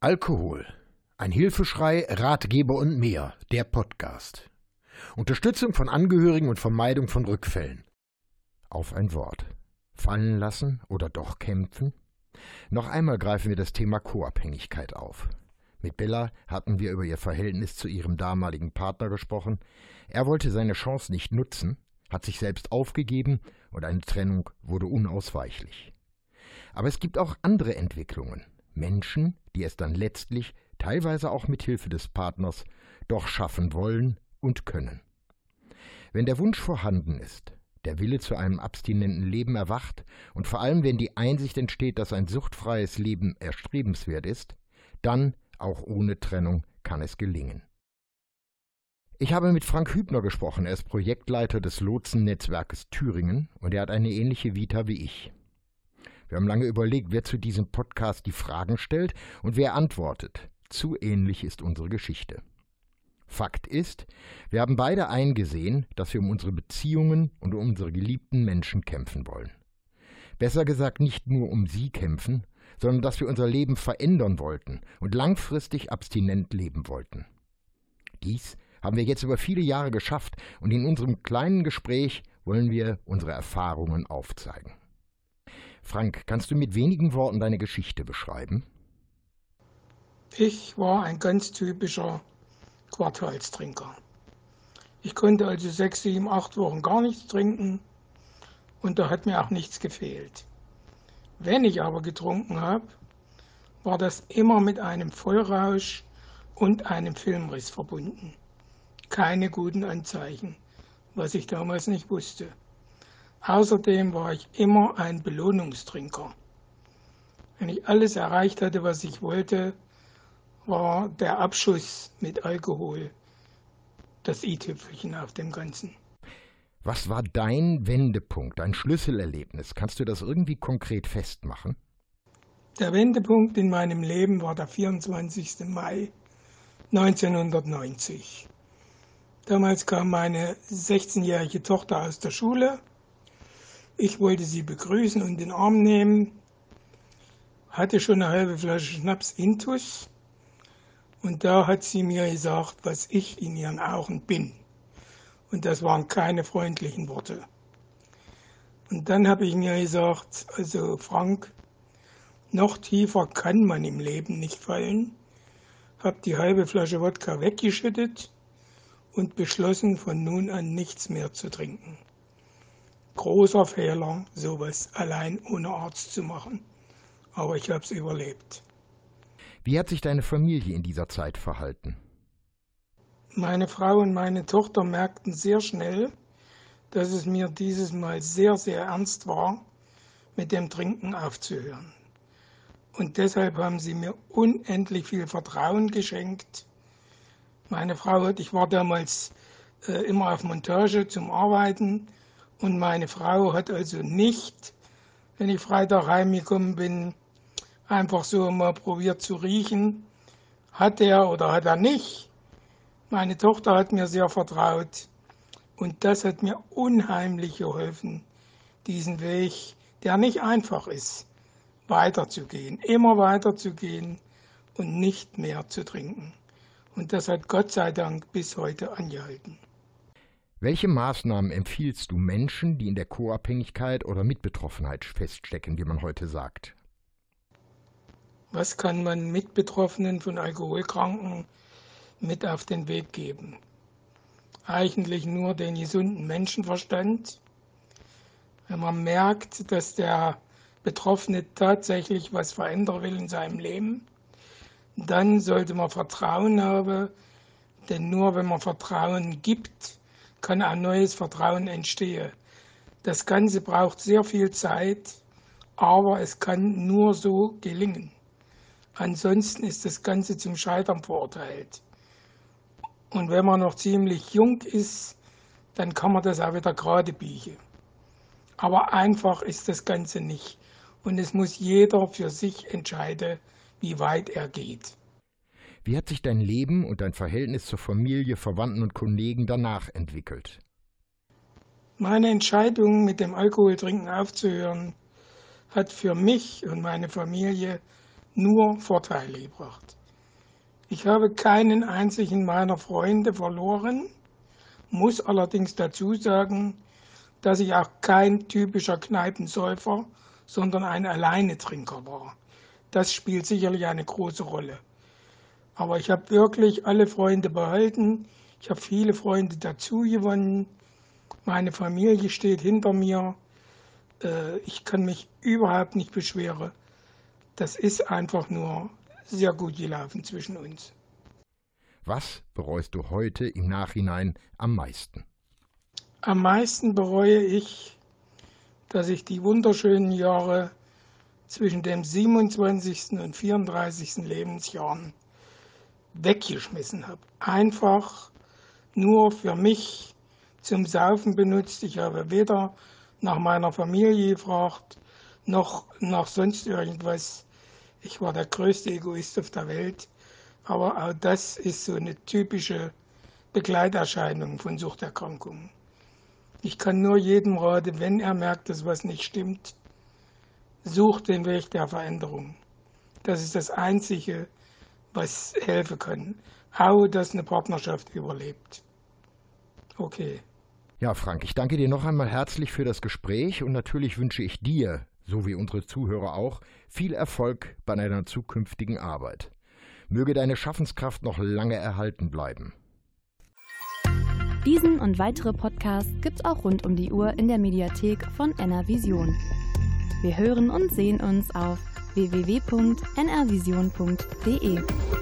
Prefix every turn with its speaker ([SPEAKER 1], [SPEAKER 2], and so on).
[SPEAKER 1] Alkohol. Ein Hilfeschrei, Ratgeber und mehr. Der Podcast. Unterstützung von Angehörigen und Vermeidung von Rückfällen. Auf ein Wort. Fallen lassen oder doch kämpfen? Noch einmal greifen wir das Thema Co-Abhängigkeit auf. Mit Bella hatten wir über ihr Verhältnis zu ihrem damaligen Partner gesprochen. Er wollte seine Chance nicht nutzen, hat sich selbst aufgegeben und eine Trennung wurde unausweichlich. Aber es gibt auch andere Entwicklungen. Menschen, die es dann letztlich, teilweise auch mit Hilfe des Partners, doch schaffen wollen und können. Wenn der Wunsch vorhanden ist, der Wille zu einem abstinenten Leben erwacht und vor allem wenn die Einsicht entsteht, dass ein suchtfreies Leben erstrebenswert ist, dann, auch ohne Trennung, kann es gelingen. Ich habe mit Frank Hübner gesprochen, er ist Projektleiter des Lotsennetzwerkes Thüringen und er hat eine ähnliche Vita wie ich. Wir haben lange überlegt, wer zu diesem Podcast die Fragen stellt und wer antwortet. Zu ähnlich ist unsere Geschichte. Fakt ist, wir haben beide eingesehen, dass wir um unsere Beziehungen und um unsere geliebten Menschen kämpfen wollen. Besser gesagt nicht nur um sie kämpfen, sondern dass wir unser Leben verändern wollten und langfristig abstinent leben wollten. Dies haben wir jetzt über viele Jahre geschafft und in unserem kleinen Gespräch wollen wir unsere Erfahrungen aufzeigen. Frank, kannst du mit wenigen Worten deine Geschichte beschreiben?
[SPEAKER 2] Ich war ein ganz typischer Quartalstrinker. Ich konnte also sechs, sieben, acht Wochen gar nichts trinken und da hat mir auch nichts gefehlt. Wenn ich aber getrunken habe, war das immer mit einem Vollrausch und einem Filmriss verbunden. Keine guten Anzeichen, was ich damals nicht wusste. Außerdem war ich immer ein Belohnungstrinker. Wenn ich alles erreicht hatte, was ich wollte, war der Abschuss mit Alkohol das i-Tüpfelchen auf dem Ganzen.
[SPEAKER 1] Was war dein Wendepunkt, dein Schlüsselerlebnis? Kannst du das irgendwie konkret festmachen?
[SPEAKER 2] Der Wendepunkt in meinem Leben war der 24. Mai 1990. Damals kam meine 16-jährige Tochter aus der Schule ich wollte sie begrüßen und den Arm nehmen, hatte schon eine halbe Flasche Schnaps intus und da hat sie mir gesagt, was ich in ihren Augen bin. Und das waren keine freundlichen Worte. Und dann habe ich mir gesagt, also Frank, noch tiefer kann man im Leben nicht fallen. Habe die halbe Flasche Wodka weggeschüttet und beschlossen, von nun an nichts mehr zu trinken großer Fehler, sowas allein ohne Arzt zu machen. Aber ich habe es überlebt.
[SPEAKER 1] Wie hat sich deine Familie in dieser Zeit verhalten?
[SPEAKER 2] Meine Frau und meine Tochter merkten sehr schnell, dass es mir dieses Mal sehr, sehr ernst war, mit dem Trinken aufzuhören. Und deshalb haben sie mir unendlich viel Vertrauen geschenkt. Meine Frau hat, ich war damals äh, immer auf Montage zum Arbeiten und meine Frau hat also nicht, wenn ich Freitag heimgekommen bin, einfach so mal probiert zu riechen, hat er oder hat er nicht. Meine Tochter hat mir sehr vertraut und das hat mir unheimlich geholfen, diesen Weg, der nicht einfach ist, weiterzugehen, immer weiterzugehen und nicht mehr zu trinken. Und das hat Gott sei Dank bis heute angehalten.
[SPEAKER 1] Welche Maßnahmen empfiehlst du Menschen, die in der Co-Abhängigkeit oder Mitbetroffenheit feststecken, wie man heute sagt?
[SPEAKER 2] Was kann man Mitbetroffenen von Alkoholkranken mit auf den Weg geben? Eigentlich nur den gesunden Menschenverstand. Wenn man merkt, dass der Betroffene tatsächlich was verändern will in seinem Leben, dann sollte man Vertrauen haben, denn nur wenn man Vertrauen gibt, kann ein neues Vertrauen entstehen. Das Ganze braucht sehr viel Zeit, aber es kann nur so gelingen. Ansonsten ist das Ganze zum Scheitern verurteilt. Und wenn man noch ziemlich jung ist, dann kann man das auch wieder gerade biegen. Aber einfach ist das Ganze nicht. Und es muss jeder für sich entscheiden, wie weit er geht.
[SPEAKER 1] Wie hat sich dein Leben und dein Verhältnis zur Familie, Verwandten und Kollegen danach entwickelt?
[SPEAKER 2] Meine Entscheidung, mit dem Alkoholtrinken aufzuhören, hat für mich und meine Familie nur Vorteile gebracht. Ich habe keinen einzigen meiner Freunde verloren, muss allerdings dazu sagen, dass ich auch kein typischer Kneipensäufer, sondern ein Alleinetrinker war. Das spielt sicherlich eine große Rolle. Aber ich habe wirklich alle Freunde behalten. Ich habe viele Freunde dazu gewonnen. Meine Familie steht hinter mir. Äh, ich kann mich überhaupt nicht beschweren. Das ist einfach nur sehr gut gelaufen zwischen uns.
[SPEAKER 1] Was bereust du heute im Nachhinein am meisten?
[SPEAKER 2] Am meisten bereue ich, dass ich die wunderschönen Jahre zwischen dem 27. und 34. Lebensjahren weggeschmissen habe. Einfach nur für mich zum Saufen benutzt. Ich habe weder nach meiner Familie gefragt, noch nach sonst irgendwas. Ich war der größte Egoist auf der Welt. Aber auch das ist so eine typische Begleiterscheinung von Suchterkrankungen. Ich kann nur jedem raten, wenn er merkt, dass was nicht stimmt, sucht den Weg der Veränderung. Das ist das Einzige, was helfen kann. Auch, dass eine Partnerschaft überlebt. Okay.
[SPEAKER 1] Ja, Frank, ich danke dir noch einmal herzlich für das Gespräch und natürlich wünsche ich dir, so wie unsere Zuhörer auch, viel Erfolg bei deiner zukünftigen Arbeit. Möge deine Schaffenskraft noch lange erhalten bleiben.
[SPEAKER 3] Diesen und weitere Podcasts gibt's auch rund um die Uhr in der Mediathek von NRVision. Wir hören und sehen uns auf www.nrvision.de.